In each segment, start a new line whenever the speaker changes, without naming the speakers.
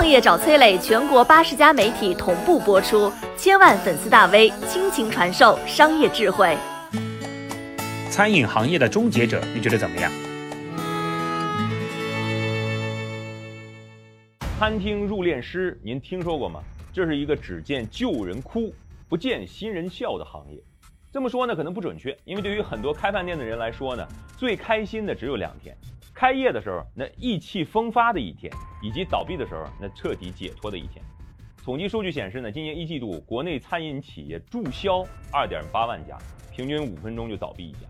创业找崔磊，全国八十家媒体同步播出，千万粉丝大 V 倾情传授商业智慧。
餐饮行业的终结者，你觉得怎么样？
餐厅入殓师，您听说过吗？这是一个只见旧人哭，不见新人笑的行业。这么说呢，可能不准确，因为对于很多开饭店的人来说呢，最开心的只有两天：开业的时候那意气风发的一天，以及倒闭的时候那彻底解脱的一天。统计数据显示呢，今年一季度国内餐饮企业注销二点八万家，平均五分钟就倒闭一家。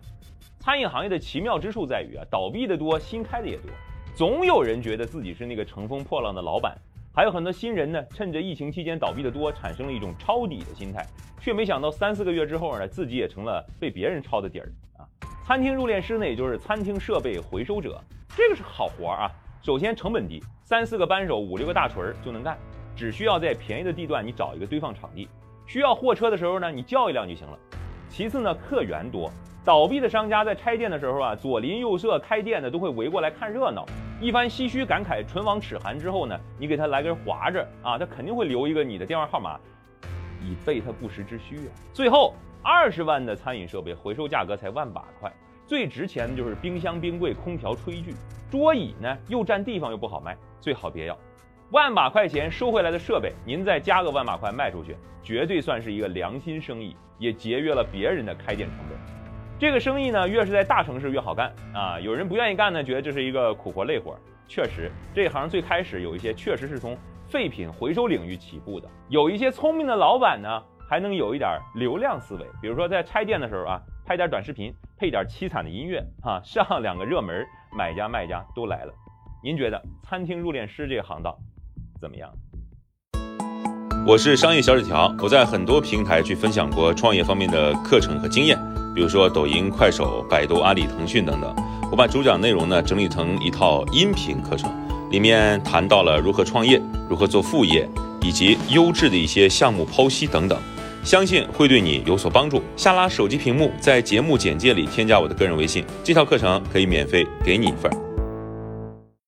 餐饮行业的奇妙之处在于啊，倒闭的多，新开的也多，总有人觉得自己是那个乘风破浪的老板。还有很多新人呢，趁着疫情期间倒闭的多，产生了一种抄底的心态，却没想到三四个月之后呢，自己也成了被别人抄的底儿啊。餐厅入殓师呢，也就是餐厅设备回收者，这个是好活儿啊。首先成本低，三四个扳手，五六个大锤儿就能干，只需要在便宜的地段你找一个堆放场地，需要货车的时候呢，你叫一辆就行了。其次呢，客源多，倒闭的商家在拆店的时候啊，左邻右舍开店的都会围过来看热闹。一番唏嘘感慨、唇亡齿寒之后呢，你给他来根划着啊，他肯定会留一个你的电话号码，以备他不时之需啊。最后，二十万的餐饮设备回收价格才万把块，最值钱的就是冰箱、冰柜、空调、炊具、桌椅呢，又占地方又不好卖，最好别要。万把块钱收回来的设备，您再加个万把块卖出去，绝对算是一个良心生意，也节约了别人的开店成本。这个生意呢，越是在大城市越好干啊！有人不愿意干呢，觉得这是一个苦活累活。确实，这行最开始有一些确实是从废品回收领域起步的，有一些聪明的老板呢，还能有一点流量思维。比如说在拆店的时候啊，拍点短视频，配点凄惨的音乐，哈，上两个热门，买家卖家都来了。您觉得餐厅入殓师这个行当怎么样？
我是商业小纸条，我在很多平台去分享过创业方面的课程和经验。比如说抖音、快手、百度、阿里、腾讯等等，我把主讲内容呢整理成一套音频课程，里面谈到了如何创业、如何做副业，以及优质的一些项目剖析等等，相信会对你有所帮助。下拉手机屏幕，在节目简介里添加我的个人微信，这套课程可以免费给你一份。